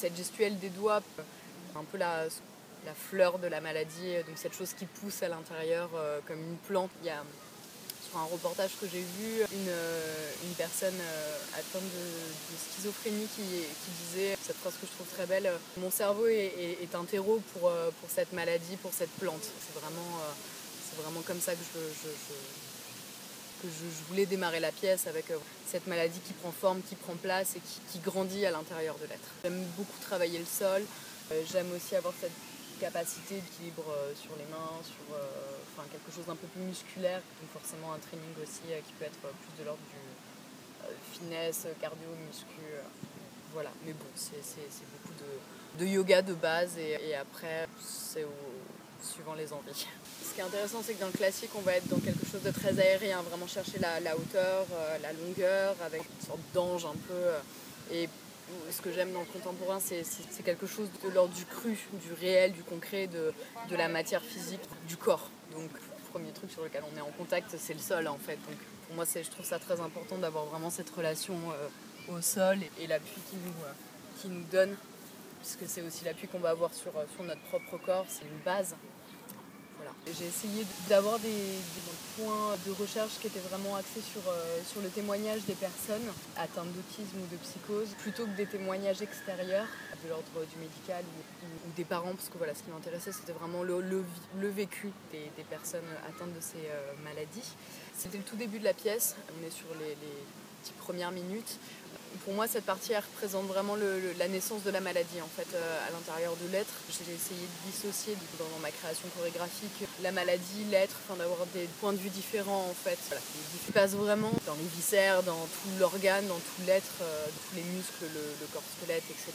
cette gestuelle des doigts, un peu la, fleur de la maladie, donc cette chose qui pousse à l'intérieur euh, comme une plante. Il y a sur un reportage que j'ai vu une, euh, une personne euh, atteinte de, schizophrénie qui, disait cette phrase que je trouve très belle Mon cerveau est, est, un terreau pour, pour cette maladie, pour cette plante. C'est vraiment, vraiment comme ça que je, je que je, voulais démarrer la pièce avec cette maladie qui prend forme, qui prend place et qui, grandit à l'intérieur de l'être. J'aime beaucoup travailler le sol, j'aime aussi avoir cette capacité d'équilibre euh, sur les mains, sur euh, quelque chose d'un peu plus musculaire, donc forcément un training aussi euh, qui peut être plus de l'ordre du finesse, cardio, muscu. voilà, mais bon, c'est beaucoup de, yoga de base et, et après, c'est les envies. Ce qui est intéressant, c'est que dans le classique, on va être dans quelque chose de très aérien, vraiment chercher la, hauteur, la longueur, avec une sorte d'ange un peu. Et ce que j'aime dans le contemporain, c'est quelque chose de l'ordre du cru, du réel, du concret, de, la matière physique, du corps. Donc, le premier truc sur lequel on est en contact, c'est le sol en fait. Donc, pour moi, je trouve ça très important d'avoir vraiment cette relation euh, au sol et, l'appui qui nous, euh, donne, puisque c'est aussi l'appui qu'on va avoir euh, sur notre propre corps, c'est une base. J'ai essayé d'avoir des, points de recherche qui étaient vraiment axés sur, euh, sur le témoignage des personnes atteintes d'autisme ou de psychose, plutôt que des témoignages extérieurs de l'ordre du médical ou, des parents, parce que voilà, ce qui m'intéressait, c'était vraiment le, vécu des, personnes atteintes de ces euh, maladies. C'était le tout début de la pièce, on est sur les petites premières minutes pour moi, cette partie elle représente vraiment la naissance de la maladie en fait euh, à l'intérieur de l'être. J'ai essayé de dissocier dans, dans, ma création chorégraphique la maladie, l'être, enfin d'avoir des points de vue différents en fait. Voilà, qui passe vraiment dans les viscères, dans tout l'organe, dans tout l'être, euh, tous les muscles, le, le, corps squelette, etc.